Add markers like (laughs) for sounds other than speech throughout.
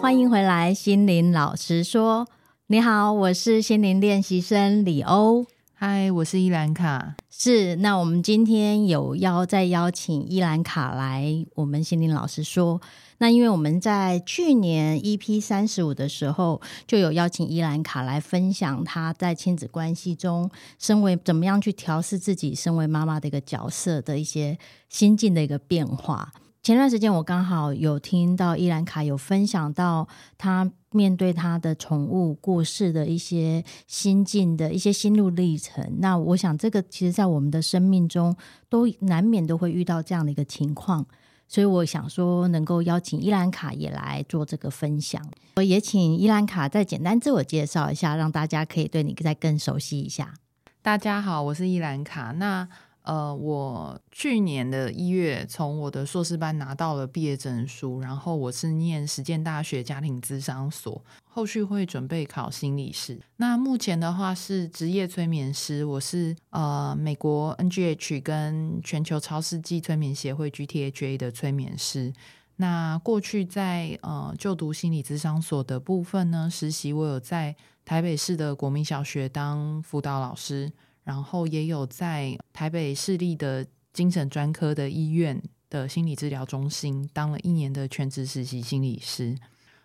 欢迎回来，心灵老师说。你好，我是心灵练习生李欧。嗨，我是伊兰卡。是，那我们今天有邀再邀请伊兰卡来，我们心灵老师说。那因为我们在去年 EP 三十五的时候，就有邀请伊兰卡来分享她在亲子关系中，身为怎么样去调试自己身为妈妈的一个角色的一些心境的一个变化。前段时间我刚好有听到伊兰卡有分享到他面对他的宠物过世的一些心境的一些心路历程。那我想这个其实在我们的生命中都难免都会遇到这样的一个情况，所以我想说能够邀请伊兰卡也来做这个分享。我也请伊兰卡再简单自我介绍一下，让大家可以对你再更熟悉一下。大家好，我是伊兰卡。那呃，我去年的一月从我的硕士班拿到了毕业证书，然后我是念实践大学家庭咨商所，后续会准备考心理师。那目前的话是职业催眠师，我是呃美国 NGH 跟全球超世纪催眠协会 GTHA 的催眠师。那过去在呃就读心理咨商所的部分呢，实习我有在台北市的国民小学当辅导老师。然后也有在台北市立的精神专科的医院的心理治疗中心当了一年的全职实习心理师。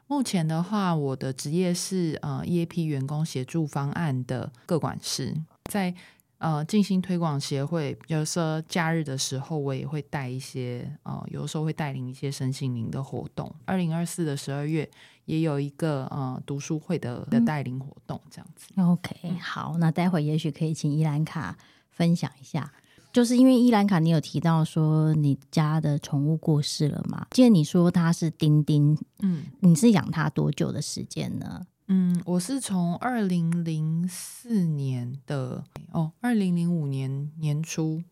目前的话，我的职业是呃 EAP 员工协助方案的各管事，在呃静心推广协会，有时候假日的时候，我也会带一些呃，有时候会带领一些身心灵的活动。二零二四的十二月。也有一个呃读书会的的带领活动这样子。OK，好，那待会也许可以请伊兰卡分享一下，就是因为伊兰卡你有提到说你家的宠物过世了嘛？记得你说它是丁丁，嗯，你是养它多久的时间呢？嗯，我是从二零零四年的哦，二零零五年年初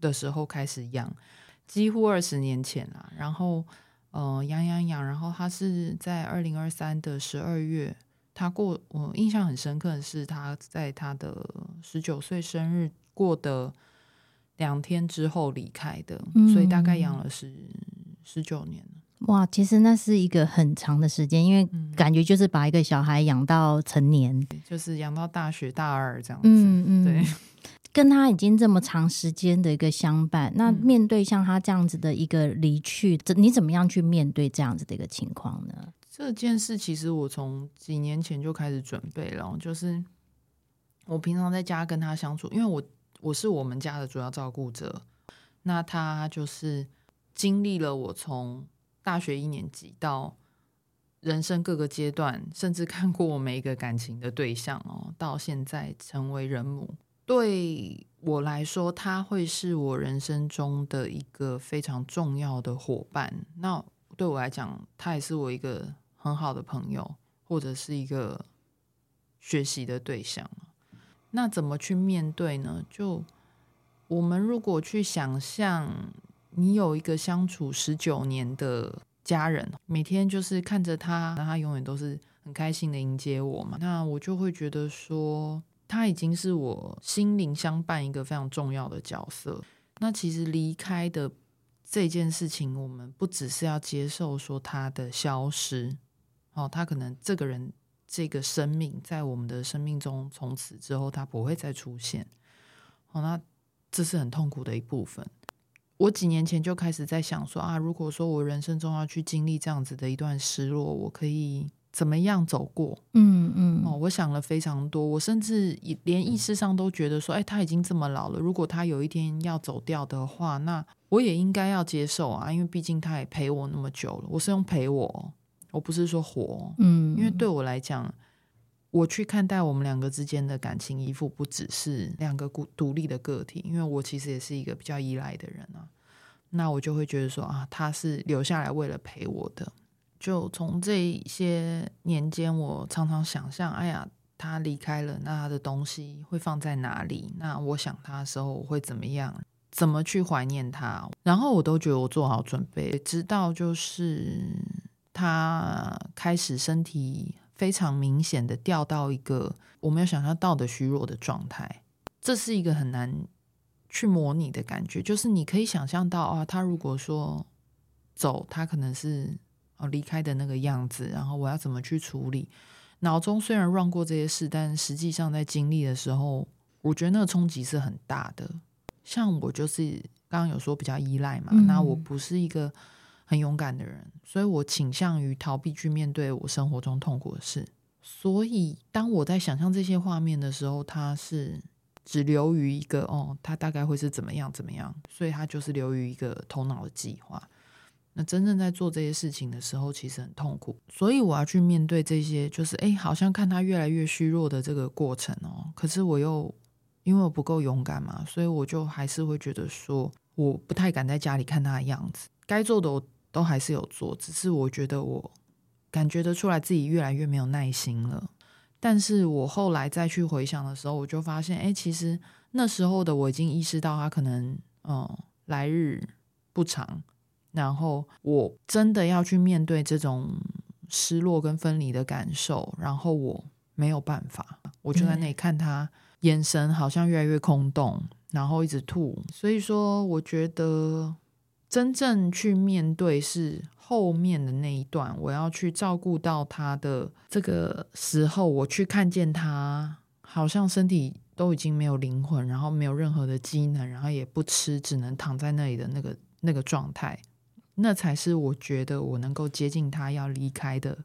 的时候开始养，几乎二十年前啦，然后。呃，养养养，然后他是在二零二三的十二月，他过我印象很深刻的是他在他的十九岁生日过的两天之后离开的，嗯、所以大概养了十十九年。哇，其实那是一个很长的时间，因为感觉就是把一个小孩养到成年，就是养到大学大二这样子。嗯嗯，对。跟他已经这么长时间的一个相伴，那面对像他这样子的一个离去，嗯、你怎么样去面对这样子的一个情况呢？这件事其实我从几年前就开始准备了，就是我平常在家跟他相处，因为我我是我们家的主要照顾者，那他就是经历了我从大学一年级到人生各个阶段，甚至看过我每一个感情的对象哦，到现在成为人母。对我来说，他会是我人生中的一个非常重要的伙伴。那对我来讲，他也是我一个很好的朋友，或者是一个学习的对象。那怎么去面对呢？就我们如果去想象，你有一个相处十九年的家人，每天就是看着他，那他永远都是很开心的迎接我嘛。那我就会觉得说。他已经是我心灵相伴一个非常重要的角色。那其实离开的这件事情，我们不只是要接受说他的消失，哦，他可能这个人这个生命在我们的生命中从此之后他不会再出现，哦，那这是很痛苦的一部分。我几年前就开始在想说啊，如果说我人生中要去经历这样子的一段失落，我可以。怎么样走过？嗯嗯哦，我想了非常多，我甚至连意识上都觉得说，哎，他已经这么老了，如果他有一天要走掉的话，那我也应该要接受啊，因为毕竟他也陪我那么久了。我是用陪我，我不是说活，嗯，因为对我来讲，我去看待我们两个之间的感情依附，不只是两个孤独立的个体，因为我其实也是一个比较依赖的人啊。那我就会觉得说啊，他是留下来为了陪我的。就从这些年间，我常常想象，哎呀，他离开了，那他的东西会放在哪里？那我想他的时候，我会怎么样？怎么去怀念他？然后我都觉得我做好准备，直到就是他开始身体非常明显的掉到一个我没有想象到的虚弱的状态。这是一个很难去模拟的感觉，就是你可以想象到啊，他如果说走，他可能是。哦，离开的那个样子，然后我要怎么去处理？脑中虽然 run 过这些事，但实际上在经历的时候，我觉得那个冲击是很大的。像我就是刚刚有说比较依赖嘛，嗯、那我不是一个很勇敢的人，所以我倾向于逃避去面对我生活中痛苦的事。所以当我在想象这些画面的时候，它是只留于一个哦，它大概会是怎么样怎么样，所以它就是留于一个头脑的计划。那真正在做这些事情的时候，其实很痛苦，所以我要去面对这些，就是哎，好像看他越来越虚弱的这个过程哦。可是我又因为我不够勇敢嘛，所以我就还是会觉得说，我不太敢在家里看他的样子。该做的我都还是有做，只是我觉得我感觉得出来自己越来越没有耐心了。但是我后来再去回想的时候，我就发现，哎，其实那时候的我已经意识到他可能嗯来日不长。然后我真的要去面对这种失落跟分离的感受，然后我没有办法，我就在那里看他眼神好像越来越空洞，然后一直吐。所以说，我觉得真正去面对是后面的那一段，我要去照顾到他的这个时候，我去看见他好像身体都已经没有灵魂，然后没有任何的机能，然后也不吃，只能躺在那里的那个那个状态。那才是我觉得我能够接近他要离开的，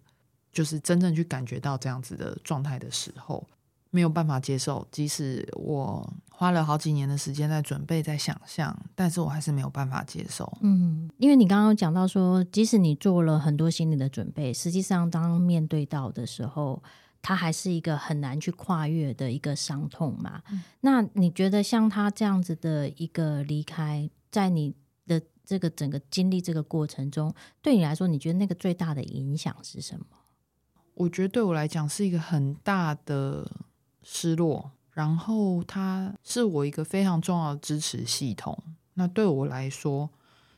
就是真正去感觉到这样子的状态的时候，没有办法接受。即使我花了好几年的时间在准备、在想象，但是我还是没有办法接受。嗯，因为你刚刚讲到说，即使你做了很多心理的准备，实际上当面对到的时候，它还是一个很难去跨越的一个伤痛嘛。嗯。那你觉得像他这样子的一个离开，在你的这个整个经历这个过程中，对你来说，你觉得那个最大的影响是什么？我觉得对我来讲是一个很大的失落，然后它是我一个非常重要的支持系统。那对我来说，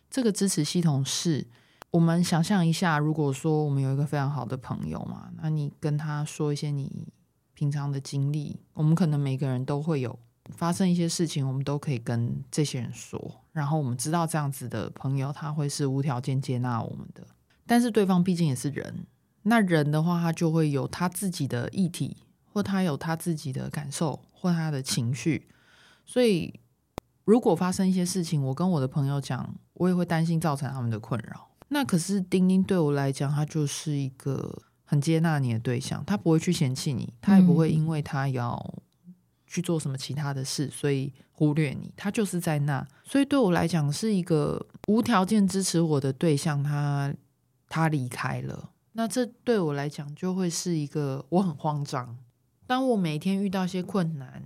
这个支持系统是我们想象一下，如果说我们有一个非常好的朋友嘛，那你跟他说一些你平常的经历，我们可能每个人都会有。发生一些事情，我们都可以跟这些人说，然后我们知道这样子的朋友他会是无条件接纳我们的。但是对方毕竟也是人，那人的话，他就会有他自己的议题，或他有他自己的感受，或他的情绪。所以如果发生一些事情，我跟我的朋友讲，我也会担心造成他们的困扰。那可是丁丁对我来讲，他就是一个很接纳你的对象，他不会去嫌弃你，他也不会因为他要。去做什么其他的事，所以忽略你，他就是在那，所以对我来讲是一个无条件支持我的对象，他他离开了，那这对我来讲就会是一个我很慌张。当我每天遇到一些困难，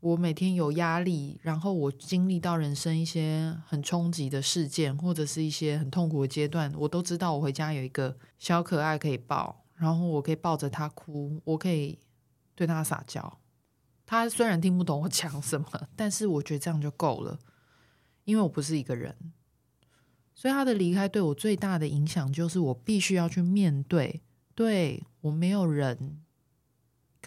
我每天有压力，然后我经历到人生一些很冲击的事件，或者是一些很痛苦的阶段，我都知道我回家有一个小可爱可以抱，然后我可以抱着他哭，我可以对他撒娇。他虽然听不懂我讲什么，但是我觉得这样就够了，因为我不是一个人，所以他的离开对我最大的影响就是我必须要去面对，对，我没有人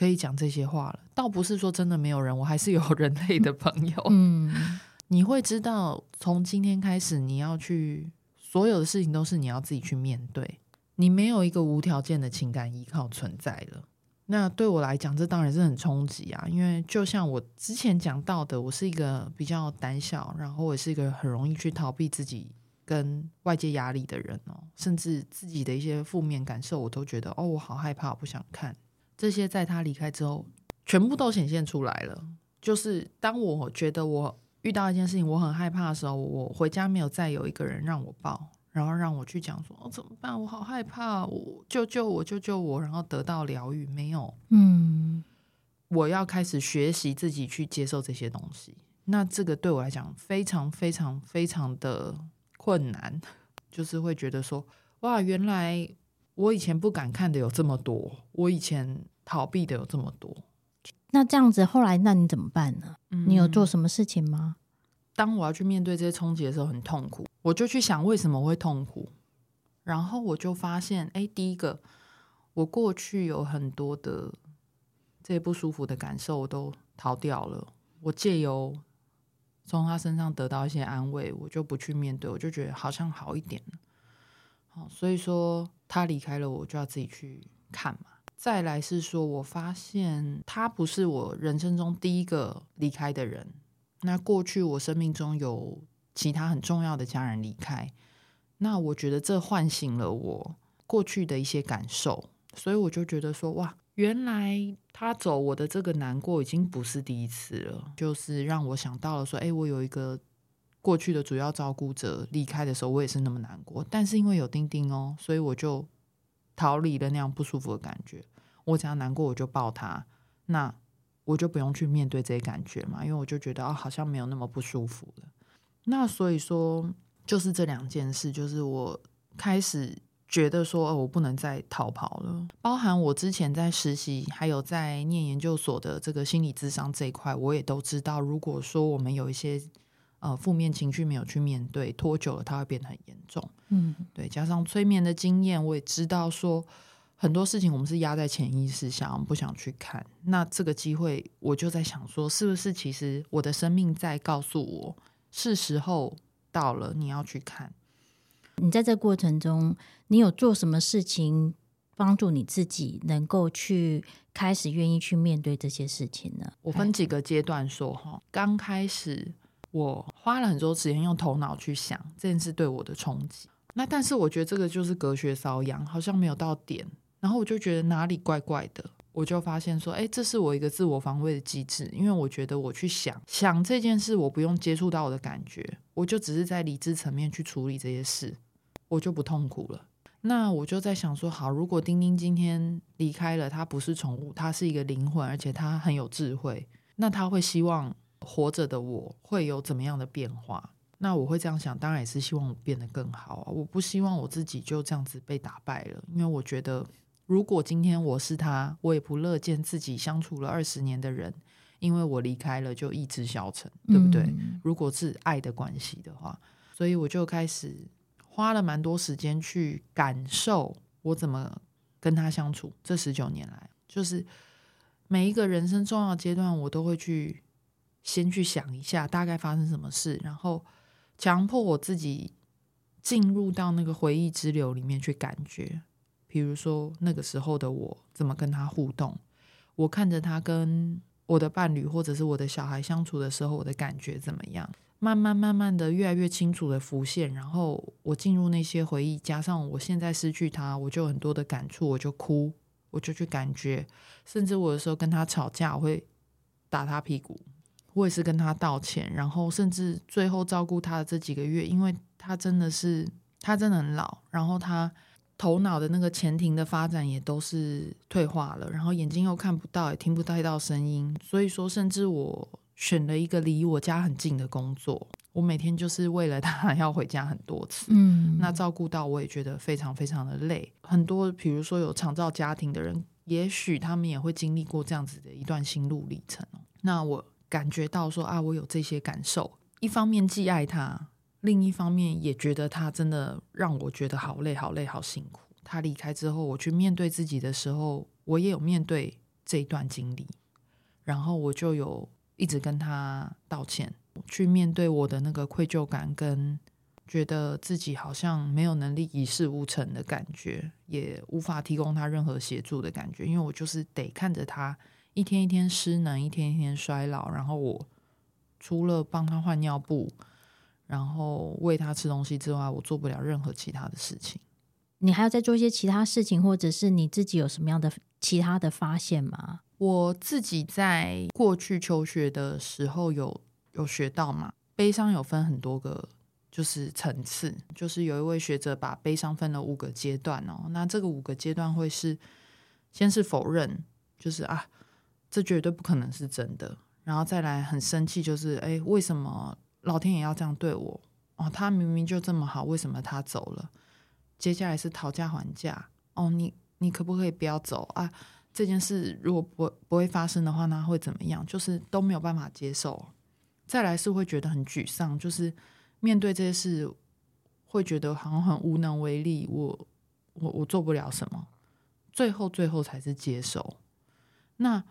可以讲这些话了。倒不是说真的没有人，我还是有人类的朋友。嗯，(laughs) 你会知道，从今天开始，你要去所有的事情都是你要自己去面对，你没有一个无条件的情感依靠存在了。那对我来讲，这当然是很冲击啊！因为就像我之前讲到的，我是一个比较胆小，然后我也是一个很容易去逃避自己跟外界压力的人哦，甚至自己的一些负面感受，我都觉得哦，我好害怕，我不想看。这些在他离开之后，全部都显现出来了。就是当我觉得我遇到一件事情，我很害怕的时候，我回家没有再有一个人让我抱。然后让我去讲说，哦，怎么办？我好害怕，我救救我，救救我，然后得到疗愈没有？嗯，我要开始学习自己去接受这些东西。那这个对我来讲非常非常非常的困难，(laughs) 就是会觉得说，哇，原来我以前不敢看的有这么多，我以前逃避的有这么多。那这样子，后来那你怎么办呢？嗯，你有做什么事情吗？当我要去面对这些冲击的时候，很痛苦，我就去想为什么会痛苦，然后我就发现，哎，第一个，我过去有很多的这些不舒服的感受，我都逃掉了。我借由从他身上得到一些安慰，我就不去面对，我就觉得好像好一点了。好，所以说他离开了，我就要自己去看嘛。再来是说，我发现他不是我人生中第一个离开的人。那过去我生命中有其他很重要的家人离开，那我觉得这唤醒了我过去的一些感受，所以我就觉得说，哇，原来他走，我的这个难过已经不是第一次了，就是让我想到了说，哎，我有一个过去的主要照顾者离开的时候，我也是那么难过，但是因为有丁丁哦，所以我就逃离了那样不舒服的感觉。我只要难过，我就抱他，那我就不用去面对这些感觉嘛，因为我就觉得哦，好像没有那么不舒服了。那所以说，就是这两件事，就是我开始觉得说，哦，我不能再逃跑了。包含我之前在实习，还有在念研究所的这个心理智商这一块，我也都知道，如果说我们有一些呃负面情绪没有去面对，拖久了它会变得很严重。嗯，对，加上催眠的经验，我也知道说。很多事情我们是压在潜意识下，我们不想去看。那这个机会，我就在想说，是不是其实我的生命在告诉我，是时候到了，你要去看。你在这过程中，你有做什么事情帮助你自己能够去开始愿意去面对这些事情呢？我分几个阶段说哈。刚开始，我花了很多时间用头脑去想这件事对我的冲击。那但是我觉得这个就是隔靴搔痒，好像没有到点。然后我就觉得哪里怪怪的，我就发现说，哎，这是我一个自我防卫的机制，因为我觉得我去想想这件事，我不用接触到我的感觉，我就只是在理智层面去处理这些事，我就不痛苦了。那我就在想说，好，如果丁丁今天离开了，他不是宠物，他是一个灵魂，而且他很有智慧，那他会希望活着的我会有怎么样的变化？那我会这样想，当然也是希望我变得更好啊，我不希望我自己就这样子被打败了，因为我觉得。如果今天我是他，我也不乐见自己相处了二十年的人，因为我离开了就意志消沉，对不对？嗯。如果是爱的关系的话，所以我就开始花了蛮多时间去感受我怎么跟他相处。这十九年来，就是每一个人生重要阶段，我都会去先去想一下大概发生什么事，然后强迫我自己进入到那个回忆之流里面去感觉。比如说那个时候的我怎么跟他互动，我看着他跟我的伴侣或者是我的小孩相处的时候，我的感觉怎么样？慢慢慢慢的越来越清楚的浮现，然后我进入那些回忆，加上我现在失去他，我就很多的感触，我就哭，我就去感觉，甚至我有时候跟他吵架，我会打他屁股，我也是跟他道歉，然后甚至最后照顾他的这几个月，因为他真的是他真的很老，然后他。头脑的那个前庭的发展也都是退化了，然后眼睛又看不到，也听不太到声音，所以说，甚至我选了一个离我家很近的工作，我每天就是为了他 (laughs) 要回家很多次，嗯，那照顾到我也觉得非常非常的累。很多比如说有长照家庭的人，也许他们也会经历过这样子的一段心路历程。那我感觉到说啊，我有这些感受，一方面既爱他。另一方面，也觉得他真的让我觉得好累、好累、好辛苦。他离开之后，我去面对自己的时候，我也有面对这一段经历，然后我就有一直跟他道歉，去面对我的那个愧疚感，跟觉得自己好像没有能力一事无成的感觉，也无法提供他任何协助的感觉，因为我就是得看着他一天一天失能，一天一天衰老，然后我除了帮他换尿布。然后喂他吃东西之外，我做不了任何其他的事情。你还要再做一些其他事情，或者是你自己有什么样的其他的发现吗？我自己在过去求学的时候有有学到嘛，悲伤有分很多个就是层次，就是有一位学者把悲伤分了五个阶段哦。那这个五个阶段会是先是否认，就是啊，这绝对不可能是真的，然后再来很生气，就是哎，为什么？老天爷要这样对我，哦，他明明就这么好，为什么他走了？接下来是讨价还价。哦，你你可不可以不要走啊？这件事如果不不会发生的话，那会怎么样？就是都没有办法接受。再来是会觉得很沮丧，就是面对这些事，会觉得好像很无能为力。我我我做不了什么。最后最后才是接受。那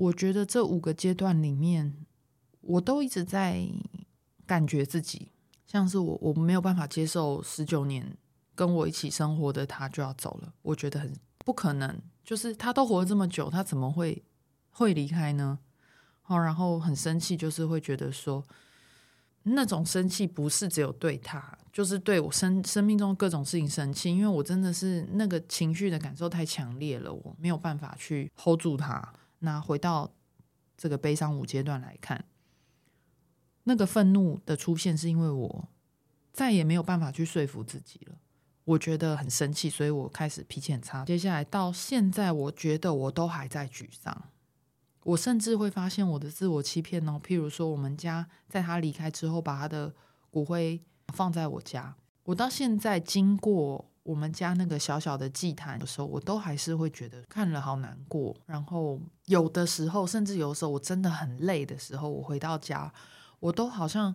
我觉得这五个阶段里面，我都一直在感觉自己像是我我没有办法接受十九年跟我一起生活的他就要走了，我觉得很不可能。就是他都活了这么久，他怎么会会离开呢？好，然后很生气，就是会觉得说，那种生气不是只有对他，就是对我生生命中各种事情生气，因为我真的是那个情绪的感受太强烈了，我没有办法去 hold 住他。那回到这个悲伤五阶段来看，那个愤怒的出现是因为我再也没有办法去说服自己了。我觉得很生气，所以我开始脾气很差。接下来到现在，我觉得我都还在沮丧。我甚至会发现我的自我欺骗哦。譬如说，我们家在他离开之后，把他的骨灰放在我家。我到现在经过我们家那个小小的祭坛的时候，我都还是会觉得看了好难过。然后有的时候，甚至有时候我真的很累的时候，我回到家，我都好像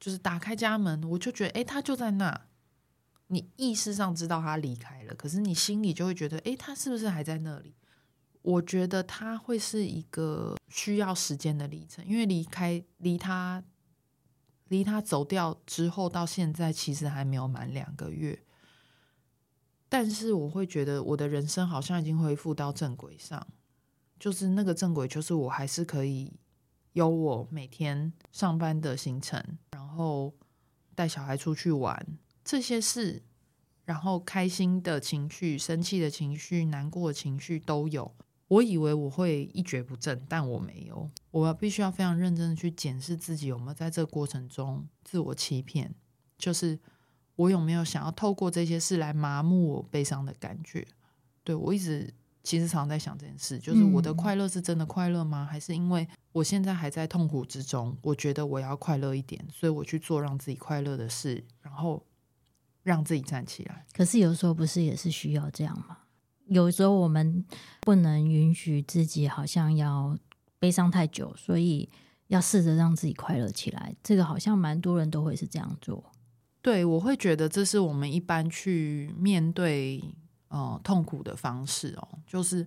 就是打开家门，我就觉得，诶，他就在那。你意识上知道他离开了，可是你心里就会觉得，诶，他是不是还在那里？我觉得他会是一个需要时间的历程，因为离开离他离他走掉之后到现在，其实还没有满两个月。但是我会觉得我的人生好像已经恢复到正轨上，就是那个正轨，就是我还是可以有我每天上班的行程，然后带小孩出去玩。这些事，然后开心的情绪、生气的情绪、难过的情绪都有。我以为我会一蹶不振，但我没有。我必须要非常认真的去检视自己有没有在这过程中自我欺骗，就是我有没有想要透过这些事来麻木我悲伤的感觉。对，我一直其实常常在想这件事，就是我的快乐是真的快乐吗？还是因为我现在还在痛苦之中，我觉得我要快乐一点，所以我去做让自己快乐的事，然后。让自己站起来，可是有时候不是也是需要这样吗？有时候我们不能允许自己好像要悲伤太久，所以要试着让自己快乐起来。这个好像蛮多人都会是这样做。对，我会觉得这是我们一般去面对呃痛苦的方式哦，就是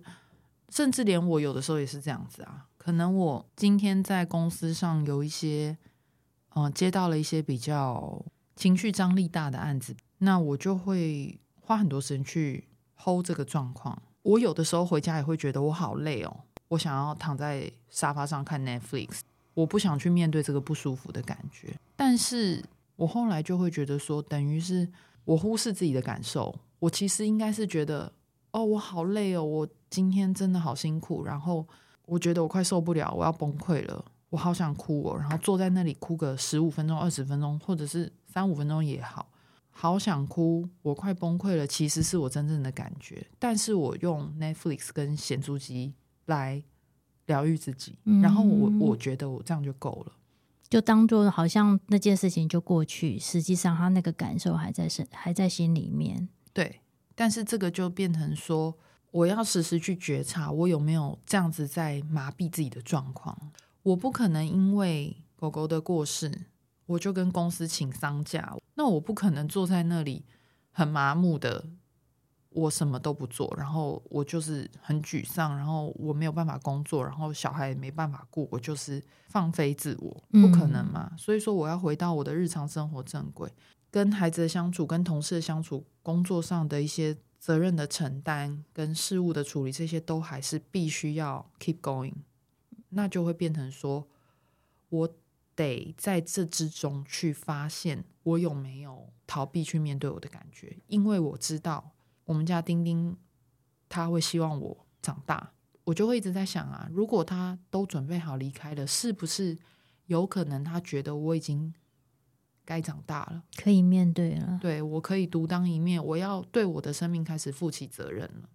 甚至连我有的时候也是这样子啊。可能我今天在公司上有一些呃接到了一些比较。情绪张力大的案子，那我就会花很多时间去 hold 这个状况。我有的时候回家也会觉得我好累哦，我想要躺在沙发上看 Netflix，我不想去面对这个不舒服的感觉。但是我后来就会觉得说，等于是我忽视自己的感受。我其实应该是觉得，哦，我好累哦，我今天真的好辛苦，然后我觉得我快受不了，我要崩溃了。我好想哭哦，然后坐在那里哭个十五分钟、二十分钟，或者是三五分钟也好，好想哭，我快崩溃了。其实是我真正的感觉，但是我用 Netflix 跟咸猪鸡来疗愈自己，嗯、然后我我觉得我这样就够了，就当做好像那件事情就过去，实际上他那个感受还在身还在心里面。对，但是这个就变成说，我要时时去觉察，我有没有这样子在麻痹自己的状况。我不可能因为狗狗的过世，我就跟公司请丧假。那我不可能坐在那里很麻木的，我什么都不做，然后我就是很沮丧，然后我没有办法工作，然后小孩也没办法顾，我就是放飞自我，不可能嘛。嗯。所以说，我要回到我的日常生活正轨，跟孩子的相处，跟同事的相处，工作上的一些责任的承担，跟事务的处理，这些都还是必须要 keep going。那就会变成说，我得在这之中去发现我有没有逃避去面对我的感觉，因为我知道我们家丁丁他会希望我长大，我就会一直在想啊，如果他都准备好离开了，是不是有可能他觉得我已经该长大了，可以面对了？对，我可以独当一面，我要对我的生命开始负起责任了，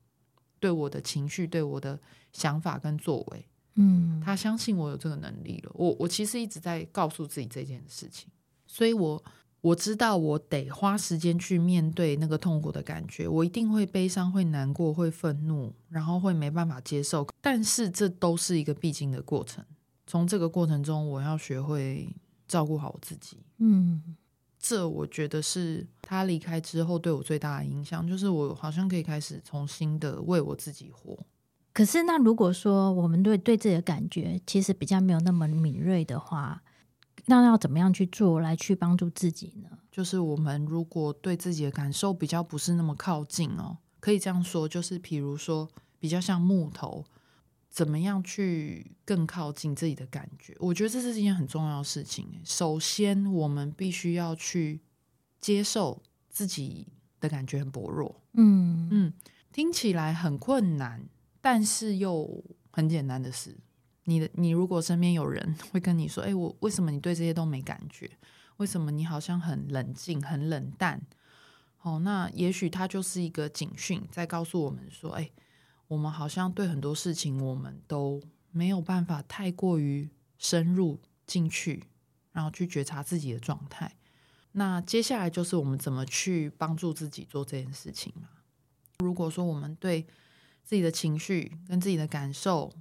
对我的情绪，对我的想法跟作为。嗯，他相信我有这个能力了。我我其实一直在告诉自己这件事情，所以我我知道我得花时间去面对那个痛苦的感觉，我一定会悲伤、会难过、会愤怒，然后会没办法接受。但是这都是一个必经的过程。从这个过程中，我要学会照顾好我自己。嗯，这我觉得是他离开之后对我最大的影响，就是我好像可以开始重新的为我自己活。可是，那如果说我们对对自己的感觉其实比较没有那么敏锐的话，那要怎么样去做来去帮助自己呢？就是我们如果对自己的感受比较不是那么靠近哦，可以这样说，就是比如说比较像木头，怎么样去更靠近自己的感觉？我觉得这是一件很重要的事情。首先，我们必须要去接受自己的感觉很薄弱。嗯嗯，听起来很困难。但是又很简单的事，你的你如果身边有人会跟你说：“哎，我为什么你对这些都没感觉？为什么你好像很冷静、很冷淡？”哦，那也许他就是一个警讯，在告诉我们说：“哎，我们好像对很多事情，我们都没有办法太过于深入进去，然后去觉察自己的状态。”那接下来就是我们怎么去帮助自己做这件事情嘛？如果说我们对自己的情绪跟自己的感受，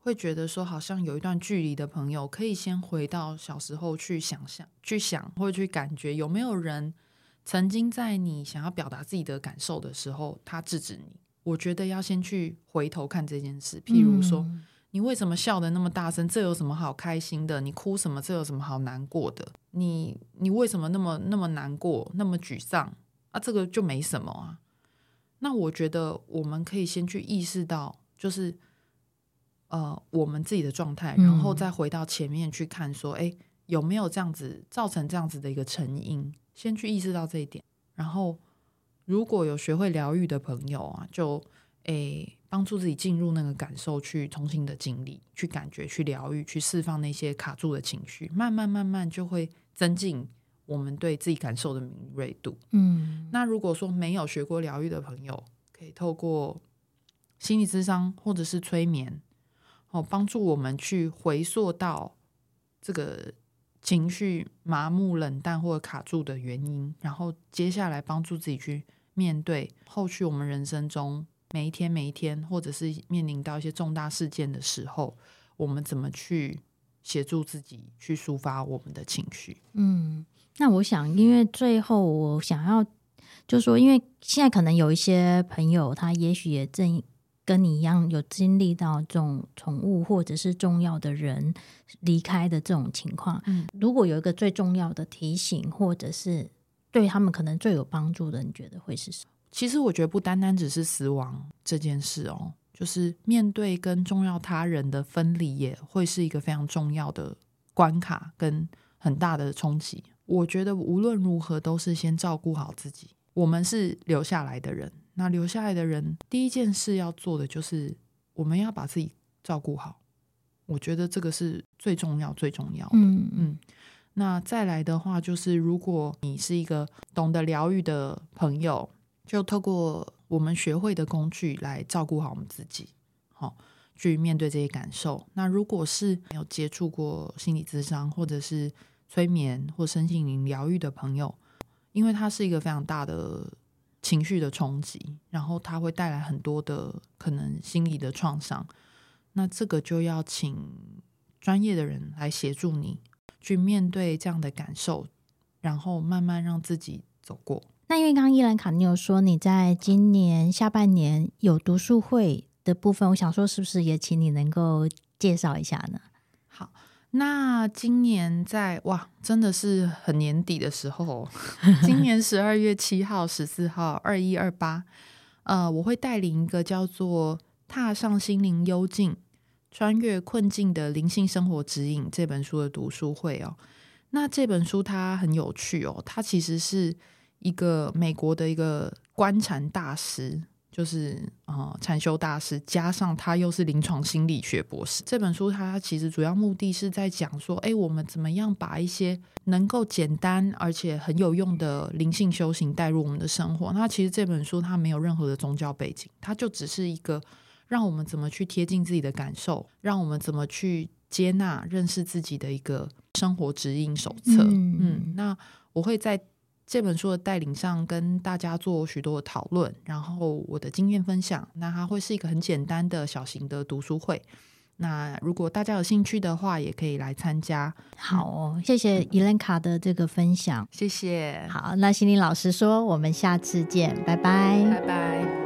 会觉得说好像有一段距离的朋友，可以先回到小时候去想象、去想或者去感觉，有没有人曾经在你想要表达自己的感受的时候，他制止你？我觉得要先去回头看这件事。譬如说，嗯、你为什么笑得那么大声？这有什么好开心的？你哭什么？这有什么好难过的？你你为什么那么那么难过、那么沮丧？啊，这个就没什么啊。那我觉得我们可以先去意识到，就是呃我们自己的状态，然后再回到前面去看，说，哎，有没有这样子造成这样子的一个成因？先去意识到这一点，然后如果有学会疗愈的朋友啊，就诶帮助自己进入那个感受，去重新的经历，去感觉，去疗愈，去释放那些卡住的情绪，慢慢慢慢就会增进。我们对自己感受的敏锐度，嗯，那如果说没有学过疗愈的朋友，可以透过心理咨商或者是催眠，哦，帮助我们去回溯到这个情绪麻木、冷淡或者卡住的原因，然后接下来帮助自己去面对后续我们人生中每一天、每一天，或者是面临到一些重大事件的时候，我们怎么去协助自己去抒发我们的情绪，嗯。那我想，因为最后我想要，就说，因为现在可能有一些朋友，他也许也正跟你一样，有经历到这种宠物或者是重要的人离开的这种情况。嗯，如果有一个最重要的提醒，或者是对他们可能最有帮助的，你觉得会是什么？其实我觉得不单单只是死亡这件事哦，就是面对跟重要他人的分离，也会是一个非常重要的关卡跟很大的冲击。我觉得无论如何都是先照顾好自己。我们是留下来的人，那留下来的人第一件事要做的就是我们要把自己照顾好。我觉得这个是最重要、最重要的。嗯嗯。那再来的话，就是如果你是一个懂得疗愈的朋友，就透过我们学会的工具来照顾好我们自己，好去面对这些感受。那如果是没有接触过心理咨商，或者是催眠或身心灵疗愈的朋友，因为它是一个非常大的情绪的冲击，然后它会带来很多的可能心理的创伤。那这个就要请专业的人来协助你去面对这样的感受，然后慢慢让自己走过。那因为刚刚伊兰卡你有说你在今年下半年有读书会的部分，我想说是不是也请你能够介绍一下呢？那今年在哇，真的是很年底的时候，今年十二月七号、十四号、二一二八，呃，我会带领一个叫做《踏上心灵幽静，穿越困境的灵性生活指引》这本书的读书会哦。那这本书它很有趣哦，它其实是一个美国的一个观禅大师。就是啊，禅、修大师加上他又是临床心理学博士。这本书它其实主要目的是在讲说，哎，我们怎么样把一些能够简单而且很有用的灵性修行带入我们的生活。那其实这本书它没有任何的宗教背景，它就只是一个让我们怎么去贴近自己的感受，让我们怎么去接纳、认识自己的一个生活指引手册。嗯，那我会在这本书的带领上跟大家做许多的讨论，然后我的经验分享。那它会是一个很简单的小型的读书会。那如果大家有兴趣的话，也可以来参加。好哦，谢谢伊兰卡的这个分享，谢谢。好，那心灵老师说，我们下次见，拜拜，拜拜。